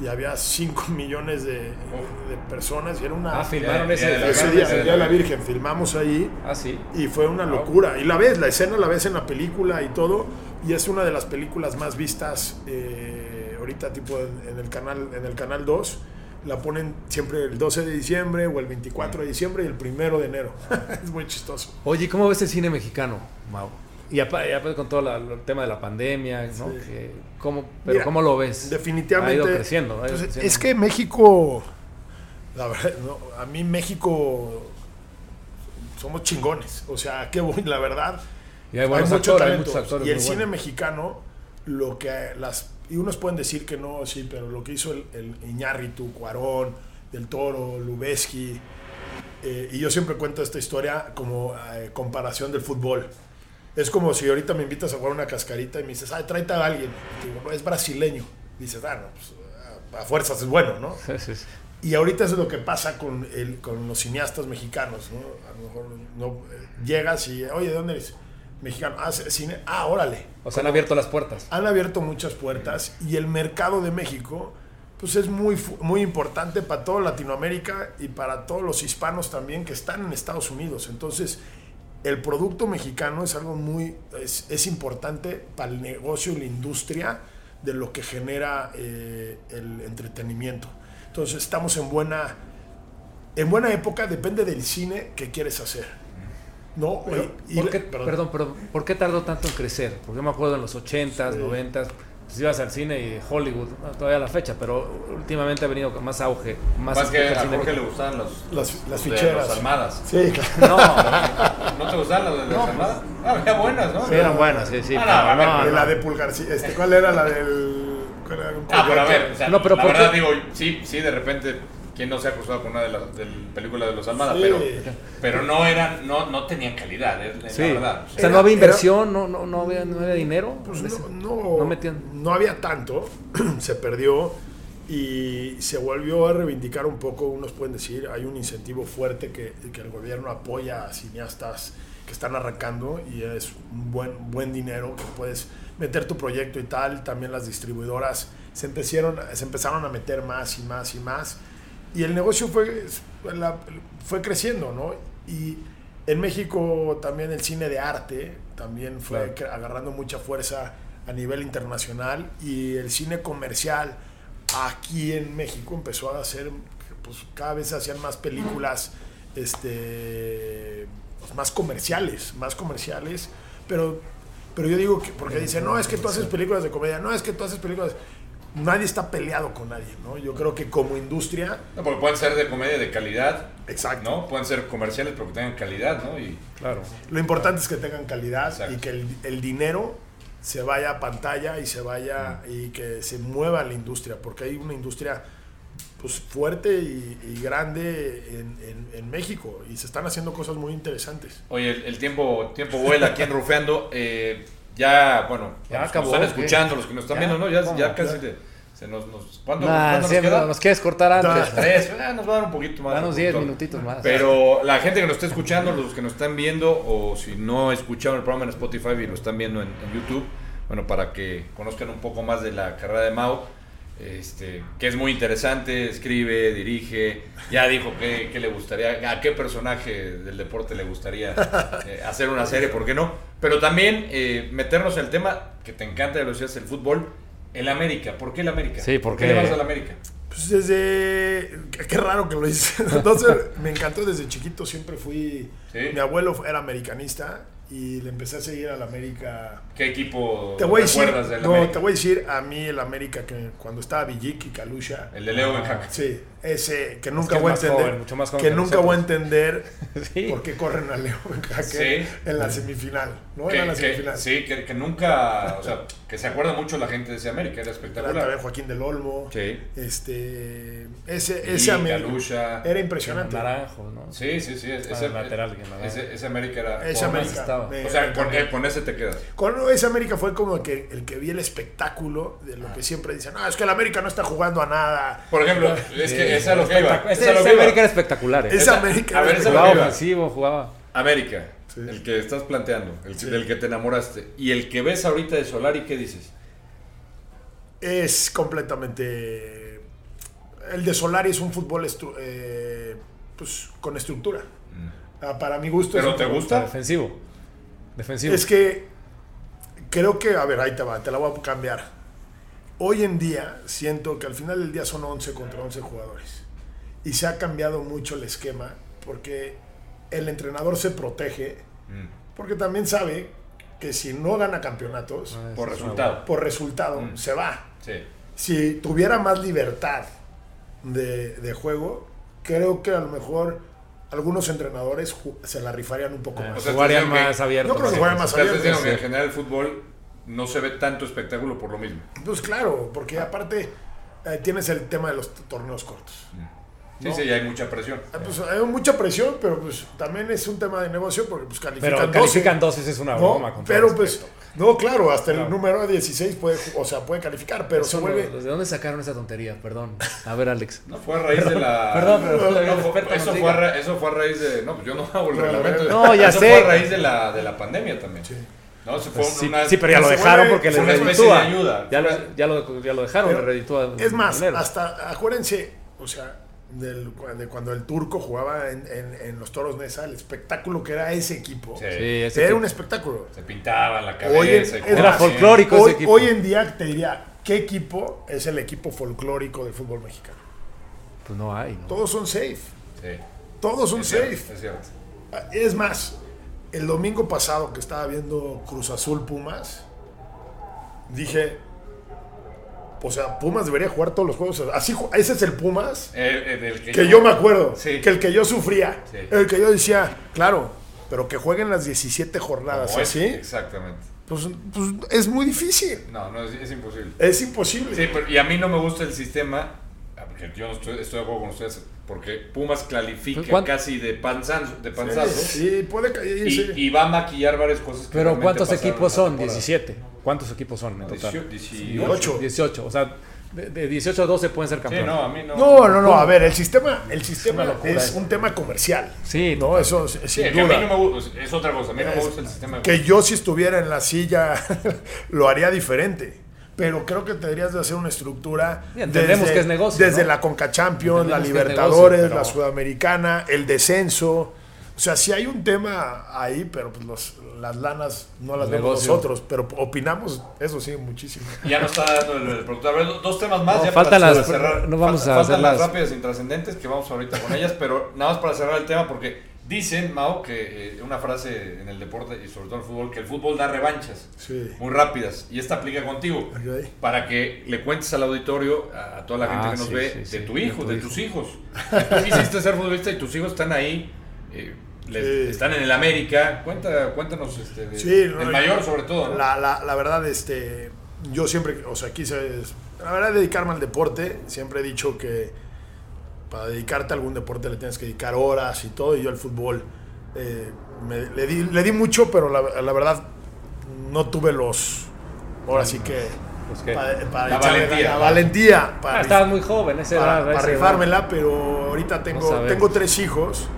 y había 5 [laughs] millones de, de personas y era una... Ah, filmaron ese. día, el día de la. Virgen, filmamos ahí Ah, sí. y fue una Wow. locura. Y la ves, la escena la ves en la película y todo. Y es una de las películas más vistas eh, ahorita, tipo en, en el canal en el canal 2. La ponen siempre el 12 de diciembre o el 24 de diciembre y el 1 de enero. [laughs] es muy chistoso. Oye, ¿y ¿cómo ves el cine mexicano, Mau? Y apa- y aparte con todo la- el tema de la pandemia, ¿no? Sí. Que- ¿cómo, pero Mira, ¿cómo lo ves? Definitivamente. Ha ido creciendo. ha ido Pues, creciendo. es que México, la verdad, no, a mí México somos chingones. O sea, [laughs] qué bueno, la verdad. Y hay mucho muchos actores Y el cine mexicano, lo que las. Y unos pueden decir que no, sí, pero lo que hizo el, el Iñárritu, Cuarón, Del Toro, Lubeski. eh, y yo siempre cuento esta historia como eh, comparación del fútbol. Es como si ahorita me invitas a jugar una cascarita y me dices, ay, tráete a alguien. Y te digo, "No, es brasileño. Dices, ah, no, pues, a- fuerzas es bueno, ¿no? Sí, sí, sí. Y ahorita eso es lo que pasa con, el, con los cineastas mexicanos, ¿no? A lo mejor no, eh, llegas y, oye, ¿de dónde eres? Mexicano, ah, cine, ah, órale. O sea, han abierto las puertas. Han abierto muchas puertas y el mercado de México, pues es muy, muy importante para toda Latinoamérica y para todos los hispanos también que están en Estados Unidos. Entonces, el producto mexicano es algo muy, es, es importante para el negocio y la industria de lo que genera eh, el entretenimiento. Entonces, estamos en buena, en buena época, depende del cine que quieres hacer. ¿No? Pero, Y- y ¿por qué, perdón. perdón, pero ¿por qué tardó tanto en crecer? Porque yo me acuerdo en los 80s, Sí. 90s, pues ibas al cine y Hollywood, no, todavía la fecha, pero últimamente ha venido con más auge. Más Más que a Jorge le gustaban los, Las- las de ficheras. Los Almadas. Sí, claro. No, ¿No te gustaban los de los Almadas? Ah, había buenas, ¿no? sí eran buenas, sí, sí. Ah, no, pero a ver, no, Y no. la de Pulgarcito. Este, ¿Cuál era la del.? cuál era? Ah, pero a ver, o sea, No, pero la ¿por verdad digo, sí, sí, de repente, ¿quién no se ha acostado con una de las del película de los Almadas? Sí. Pero, pero no eran, no, no tenían calidad, es la Sí. verdad. O sea, no Era- había era- inversión, no, no, no, había, no había dinero. Pues no, no, no metían. no había tanto, [clears throat] se perdió y se volvió a reivindicar un poco, unos pueden decir, hay un incentivo fuerte que, que el gobierno apoya a cineastas que están arrancando y es un buen, buen dinero que puedes meter tu proyecto y tal, también las distribuidoras se empezaron, se empezaron a meter más y más y más y el negocio fue, la- fue creciendo, ¿no? Y en México también el cine de arte también fue Claro. agarrando mucha fuerza a nivel internacional y el cine comercial aquí en México empezó a hacer, pues cada vez se hacían más películas este, pues, más comerciales, más comerciales, pero, pero yo digo que, porque dicen, no, es que tú haces películas de comedia, no, es que tú haces películas... Nadie está peleado con nadie, ¿no? Yo creo que como industria... No, porque pueden ser de comedia de calidad, Exacto. ¿no? Pueden ser comerciales, pero que tengan calidad, ¿no? Y Claro. Lo importante es que tengan calidad Exacto. y que el, el dinero se vaya a pantalla y se vaya y que se mueva la industria, porque hay una industria pues fuerte y, y grande en, en- en México y se están haciendo cosas muy interesantes. Oye, el, el tiempo, tiempo vuela aquí en Rufeando. eh, ya, bueno, Ya los que acabó, nos están escuchando, los que nos están viendo, ¿no? Ya, ya casi de- se nos... nos ¿Cuánto, Nah, cuánto sí, nos queda? nos quieres cortar antes. Tres, ah, nos va a dar un poquito más. Danos 10 productor. minutitos más. Pero la gente que nos está escuchando, los que nos están viendo, o si no escucharon el programa en Spotify y lo están viendo en, en YouTube, bueno, para que conozcan un poco más de la carrera de Mau, este, que es muy interesante, escribe, dirige, ya dijo que, que le gustaría, a qué personaje del deporte le gustaría eh, hacer una serie, ¿por qué no? Pero también eh, meternos en el tema que te encanta de los días el fútbol, el América, ¿por qué el América? Sí, ¿por porque- qué le vas al América? Pues desde. Qué raro que lo hice. [laughs] [laughs] Entonces, me encantó desde chiquito, siempre fui. Sí. Mi abuelo era americanista y le empecé a seguir al América. ¿Qué equipo Te voy a decir. recuerdas del No, América? te voy a decir a mí el América que cuando estaba Villic y Kalusha. El de Leo. Sí, ese que nunca que es voy a entender. joven, mucho más joven que que nunca voy a nosotros. entender [laughs] Sí. por qué corren a Leo Benjaque [laughs] Sí. en la semifinal. ¿No? Que- Era la que- semifinal. sí, que, que nunca, o sea, que se acuerda mucho la gente de ese América, era También espectacular. Joaquín del Olmo. Sí. Este, ese, Y ese América Galusha. era impresionante. Naranjo, ¿no? Sí, sí, sí. Ese, Ah, ese, lateral, que ese, ese América era. Ese América. estaba. me- o sea, con, ese te quedas. Con ese América fue como que el que vi el espectáculo de lo que siempre dicen, no, es que el América no está jugando a nada. Por ejemplo, [laughs] es que esa es lo que iba. Ese. América era espectacular. ¿eh? Ese Esa- América a ver, Jugaba ofensivo, jugaba. América, Sí. el que estás planteando, el Sí. del que te enamoraste. Y el que ves ahorita de Solari, ¿qué dices? es completamente... El de Solari es un fútbol estru- eh, pues, con estructura. Ah, Para mi gusto. es ¿Pero un te fútbol- gusta? Defensivo. Defensivo. Es que creo que, a ver, ahí te va, te la voy a cambiar. Hoy en día siento que al final del día son 11 contra 11 jugadores. Y se ha cambiado mucho el esquema porque el entrenador se protege Mm. porque también sabe que si no gana campeonatos, Ah, Por resultado. por resultado, Mm. se va. Sí. Si tuviera más libertad de, de juego, creo que a lo mejor algunos entrenadores se la rifarían un poco buena. más. O sea, jugarían más abierto. Yo creo que jugarían más Estás abiertos. diciendo que en general el fútbol no se ve tanto espectáculo por lo mismo. Pues claro, porque aparte eh, tienes el tema de los torneos cortos. Sí, No. sí, ya hay mucha presión. Ah, Pues hay mucha presión, pero pues también es un tema de negocio porque pues califican Pero 12, califican 12, es una ¿no? broma. con todo Pero pues, no, claro, hasta Claro. el número 16 puede, o sea, puede calificar, pero se Eso no- vuelve... ¿De dónde sacaron esa tontería? Perdón. A ver, Alex. No fue a raíz de la. [laughs] perdón, pero No, el fue- eso, fue a ra- eso fue a raíz de. No, pues yo no hago el No, reglamento. no, ya eso sé. fue a raíz de la, de la pandemia también. Sí. No, se fue Pues sí, una. sí, pero ya lo dejaron porque fue de reditúa. ayuda. Ya lo, ya lo, ya lo dejaron, Pero, le reditúa. Es más, dinero. hasta acuérdense, o sea, del- de cuando el turco jugaba en, en- en los toros Nesa, el espectáculo que era ese equipo. Sí. Sí, ese Era un espectáculo. Se pintaban la Hoy en- cabeza. y es cosas Era folclórico ese Hoy, equipo. hoy en día te diría, ¿qué equipo es el equipo folclórico del fútbol mexicano? Pues no hay, ¿no? Todos son safe. Sí. Todos son Es cierto, safe. es cierto. Es más, el domingo pasado que estaba viendo Cruz Azul Pumas, dije, o sea, Pumas debería jugar todos los juegos. Así, ese es el Pumas El- el- el que yo me acuerdo, Sí. que el que yo sufría, Sí. el que yo decía, claro, pero que jueguen las 17 jornadas Como es, así, Exactamente. pues, pues es muy difícil. No, no, es, es imposible. Es imposible. Sí, pero, y a mí no me gusta el sistema, porque yo no estoy, estoy de acuerdo con ustedes, porque Pumas clasifica Pues, ¿cuán- casi de panzazo, de Sí, panzazo sí, puede caer. y, sí. y va a maquillar varias cosas. que Pero ¿cuántos equipos son? temporada. 17. ¿Cuántos equipos son en total? 18. 18. 18. O sea, de, de 18 a 12 pueden ser Sí, campeones. no, a mí no. No, no, no, a ver, el sistema, el sistema es eso. un tema comercial. Sí, No, eso es- Sí, sin que a mí duda. no me gusta, es otra cosa, a mí no me Es- gusta el sistema. de que yo si estuviera en la silla [laughs] lo haría diferente. Pero creo que tendrías de hacer una estructura. Entendemos que es negocio, Desde ¿no? la Conca Champions, la Entendemos Libertadores, negocio, pero- la Sudamericana, el descenso. O sea, sí hay un tema ahí, pero pues los- las lanas no las vemos nosotros. Pero opinamos, eso sí, muchísimo. Ya no está dando el, el productor. A ver, dos temas más. No, ya faltan para las- cerrar. no vamos Falta- a faltan hacer las las- rápidas e intrascendentes que vamos ahorita con ellas, pero nada más para cerrar el tema porque dicen, Mao, que eh, una frase en el deporte y sobre todo en el fútbol, que el fútbol da revanchas Sí. muy rápidas y esta aplica contigo. Para que le cuentes al auditorio, a, a toda la gente Ah, que nos sí, ve, sí, de sí, tu de hijo, tu de, hijo. tus hijos. Tú quisiste ser futbolista y tus hijos están ahí, eh, les- Sí. están en el América. Cuenta, cuéntanos este, de- Sí, no, del mayor sobre todo. ¿no? La, la, la verdad, este, yo siempre, o sea, quise, la verdad, dedicarme al deporte. Siempre he dicho que para dedicarte a algún deporte le tienes que dedicar horas y todo. Y yo el fútbol eh, me- le, di, le di mucho, pero la, la verdad no tuve los, ahora sí que, Pues que- para, para La valentía. la valentía para, Ah, estabas muy joven, ese para, edad, para ese edad. rifármela, pero ahorita tengo, tengo tres hijos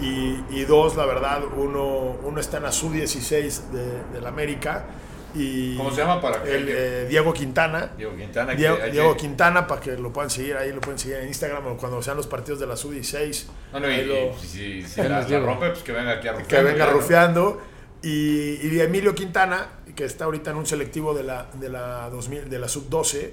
y, y dos, la verdad, uno, uno está en la sub-16 de, del América Y ¿Cómo se llama para que- el, eh, Diego Quintana. Diego Quintana. que Diego, que- Diego Quintana, para que lo puedan seguir ahí, lo pueden seguir en Instagram o cuando sean los partidos de la Sub-16. No, no, y, ahí lo- y [laughs] si, la, rompe, pues que venga aquí a rufear. que venga rufeando. Y, y Emilio Quintana, que está ahorita en un selectivo de la, de la, 2000, de la sub-12.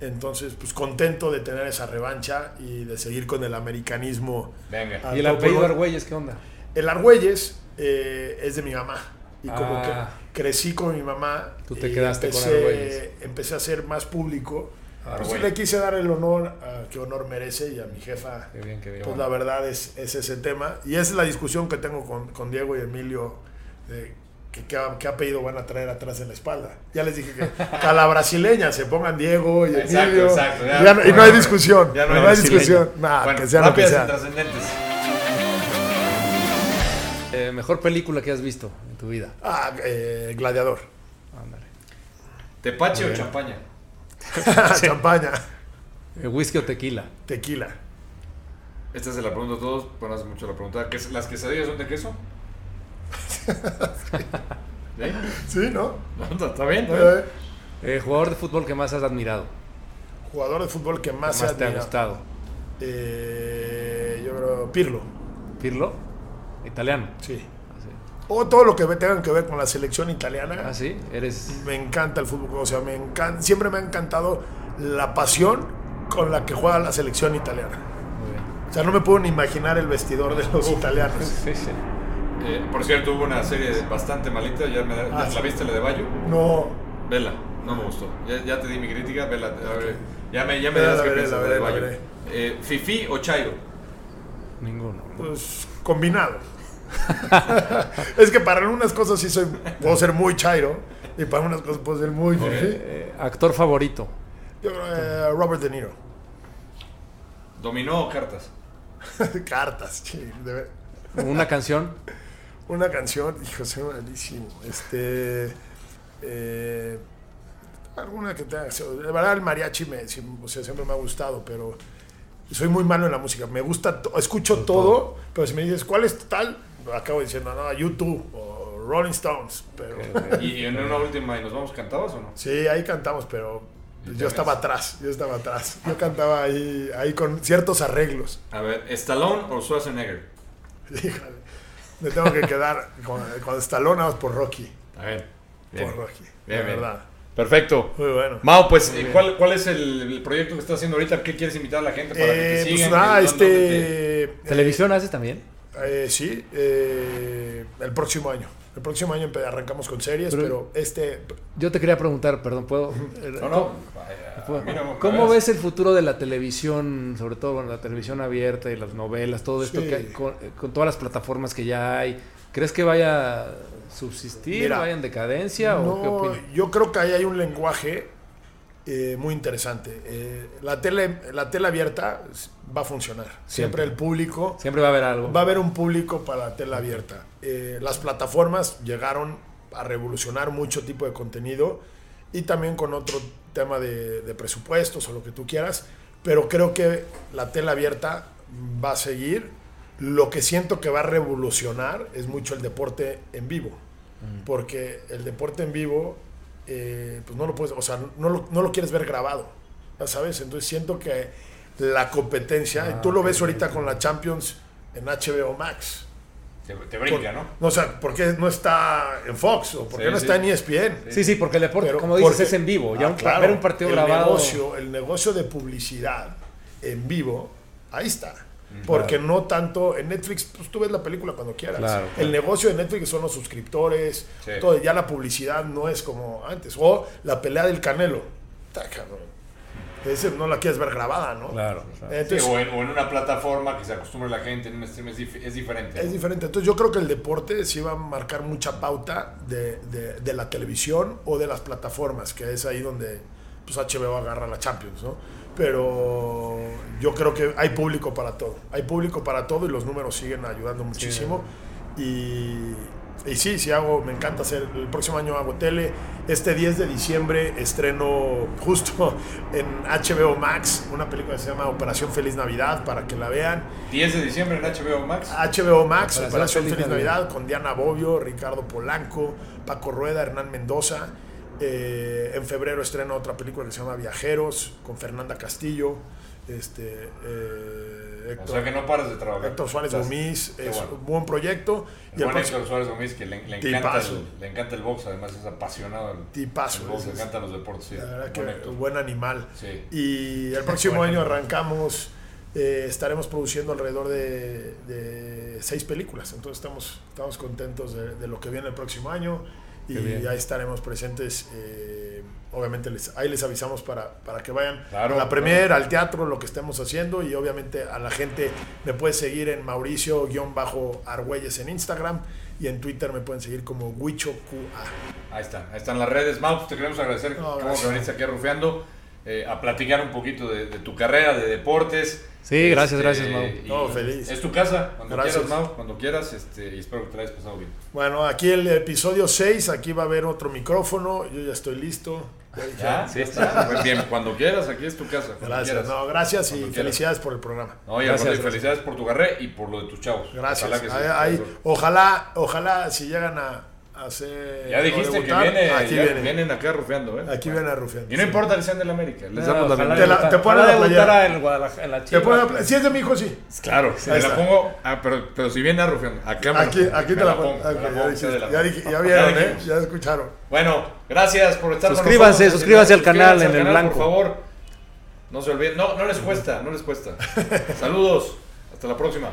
Entonces, pues contento de tener esa revancha y de seguir con el americanismo. Venga. ¿Y el apellido Argüelles qué onda? El Argüelles eh, es de mi mamá. Y como Ah. que crecí con mi mamá. Tú te y quedaste con empecé, Argüelles. Empecé a ser más público. Pues le quise dar el honor a que honor merece y a mi jefa. Qué bien, qué bien. Pues la verdad es, es ese tema. Y es la discusión que tengo con, con Diego y Emilio de que, qué, qué apellido van a traer atrás en la espalda. Ya les dije que, [laughs] que a la brasileña se pongan Diego y Exacto, Emilio. exacto, ya. Ya no- y no hay discusión. Ya no, no hay, hay brasileña. discusión. Nada, Bueno, que sea lo que rápidas y trascendentes. Eh, mejor película que has visto en tu vida. Ah, eh, gladiador. Ándale. ¿Tepache o champaña? [laughs] Champaña. Eh, whisky o tequila. Tequila. Esta se la pregunto a todos, pero hace mucho la pregunta. ¿Qué es- ¿Las quesadillas son de queso? [laughs] ¿Sí? Sí, ¿no? No, ¿Está bien? está bien. Eh, jugador de fútbol que más has admirado. jugador de fútbol que Que más, más se te ha gustado. Eh, yo creo Pirlo. Pirlo. Italiano. Sí. Ah, sí. O todo lo que tengan que ver con la selección italiana. Ah, sí. Eres. Me encanta el fútbol, o sea, me encanta, siempre me ha encantado la pasión con la que juega la selección italiana. Muy bien. O sea, no me puedo ni imaginar el vestidor de los italianos. [laughs] Sí, sí. Eh, por cierto, hubo una serie bastante malita. ¿Ya, me, Ah, ya. ¿La viste, la de Bayo? No, Vela, no me gustó. Ya, ya te di mi crítica, vela. a ver, ya me, ya me dirás qué piensas de Bayo. Eh, ¿Fifi o Chairo? Ninguno. pues combinado. [laughs] es que para unas cosas sí soy, puedo ser muy chairo y para unas cosas puedo ser muy. Eh, actor favorito. Yo creo eh, Robert De Niro. ¿Dominó o cartas? [laughs] Cartas, sí, de Una canción. [laughs] Una canción, hijo, soy malísimo. Este. eh, alguna que tenga. De verdad, el mariachi me, sí, o sea, siempre me ha gustado, pero soy muy malo en la música. Me gusta, escucho todo, pero si me dices, ¿cuál es tal? Acabo diciendo, no, YouTube o Rolling Stones. Pero ¿Y en una última, ¿y nos vamos cantabas o no? sí, ahí cantamos, pero yo estaba ves. atrás. Yo estaba atrás. Yo cantaba ahí, ahí con ciertos arreglos. A ver, ¿Stallone o Schwarzenegger? Híjole, me tengo que quedar con, con Stallone nada más por Rocky. A ver. Por Rocky, Bien, de bien. verdad. Perfecto. Muy bueno. Mao, pues, eh, ¿cuál, ¿cuál es el, el proyecto que estás haciendo ahorita? ¿Qué quieres invitar a la gente para que te Eh, pues sigan? nada, ¿Dónde este. eh, ¿Televisión haces también? Eh, sí, eh, el próximo año. El próximo año arrancamos con series, Pero- pero, este. Yo te quería preguntar, perdón, ¿puedo? te- No, no. Vaya, ¿Cómo, ves el futuro de la televisión, sobre todo bueno, la televisión abierta y las novelas, todo esto Sí. que hay con, con todas las plataformas que ya hay? ¿Crees que vaya a subsistir, Mira, vaya en decadencia o qué yo creo que ahí hay un lenguaje eh, muy interesante. Eh, la, tele, la tele abierta va a funcionar. Siempre, Siempre. el público. Siempre va a haber algo. Va a haber un público para la tela abierta. Eh, las plataformas llegaron a revolucionar mucho tipo de contenido y también con otro tema de, de presupuestos o lo que tú quieras, pero creo que la tela abierta va a seguir. Lo que siento que va a revolucionar es mucho el deporte en vivo, porque el deporte en vivo, eh, pues no lo puedes, o sea, no lo, no lo quieres ver grabado, ¿ya ¿sabes? Entonces siento que la competencia, y tú lo ves ahorita con la Champions en HBO Max. Te, te brinca, ¿no? No, o sea, ¿por qué no está en Fox o por qué Sí, no sí. está en ESPN? Sí, sí, porque el deporte, Pero como dices, porque- es en vivo. Ya Ah, un- claro, ver un partido el grabado. Negocio, el negocio de publicidad en vivo, ahí está. Porque no tanto en Netflix, pues tú ves la película cuando quieras. Claro, El negocio de Netflix son los suscriptores, Sí. todo, ya la publicidad no es como antes. O la pelea del Canelo. Está cabrón. Ese no la quieres ver grabada, ¿no? Claro. claro. Sí, Entonces, o, en, o en una plataforma que se acostumbre la gente, en un stream es, dif- es diferente. Es diferente. Entonces yo creo que el deporte sí va a marcar mucha pauta de, de- de la televisión o de las plataformas, que es ahí donde pues HBO agarra la Champions, ¿no? Pero yo creo que hay público para todo. Hay público para todo y los números siguen ayudando muchísimo. Y, y sí, sí hago, me encanta hacer. El próximo año hago tele. Este 10 de diciembre estreno justo [laughs] en HBO Max una película que se llama Operación Feliz Navidad para que la vean. 10 de diciembre en HBO Max. HBO Max, Operación Operación Feliz Feliz Navidad. Navidad, con Diana Bobbio, Ricardo Polanco, Paco Rueda, Hernán Mendoza. Eh, en febrero estreno otra película que se llama Viajeros con Fernanda Castillo. Este, eh, Héctor, O sea que no pares de trabajar. Héctor Suárez Estás- Gómez qué es bueno. un buen proyecto. Y El buen próximo- Héctor Suárez Gómez que le, le encanta el, le encanta el box, además es apasionado del Tipazo, el box, ese le encantan los deportes. Sí. La verdad que Buen Héctor. buen animal. Sí. Y el próximo año arrancamos, eh, estaremos produciendo alrededor de, de seis películas. Entonces estamos, estamos contentos de, de lo que viene el próximo año y bien. ahí estaremos presentes. eh, obviamente les, ahí les avisamos para, para que vayan Claro, a la premier, al teatro, lo que estemos haciendo y obviamente a la gente me puede seguir en Mauricio-Argüelles en Instagram y en Twitter me pueden seguir como WichoQA. Ahí está, ahí están las redes. Mau, te queremos agradecer No, como que viniste aquí Rufeando, eh, a platicar un poquito de, de tu carrera, de deportes. Sí, gracias, Este, gracias, Mau. No, feliz. Es tu casa, cuando Gracias. quieras, Mau, cuando quieras, este, y espero que te la hayas pasado bien. Bueno, aquí el episodio 6, aquí va a haber otro micrófono, yo ya estoy listo. Ya. Sí, está. Pues bien, cuando quieras, aquí es tu casa. Gracias, quieras. no, gracias y quieras. felicidades por el programa. No, y Gracias, gracias. felicidades por tu carrera y por lo de tus chavos. Gracias. Ojalá que ahí- ojalá, ojalá si llegan a Ya dijiste que viene, aquí ya vienen. vienen acá rufeando, ¿eh? Aquí vienen a Rufián. Y no importa que sean del América, les damos la ojalá Te la- bienvenida. te ponen la playera. en Guadalajara, en la Te si es de mi hijo, sí. Claro, Ahí me la pongo, ah, pero, pero si viene a rufeando, acá me Aquí, la- aquí me te la pongo, ya, sea dijiste. de la- ya, dije- ya vieron, ¿eh? Ya escucharon. Bueno, gracias por estar con Suscríbanse, nosotros. suscríbanse al canal en el blanco. Por favor, no se olviden. No, no les cuesta, no les cuesta. [laughs] Saludos, hasta la próxima.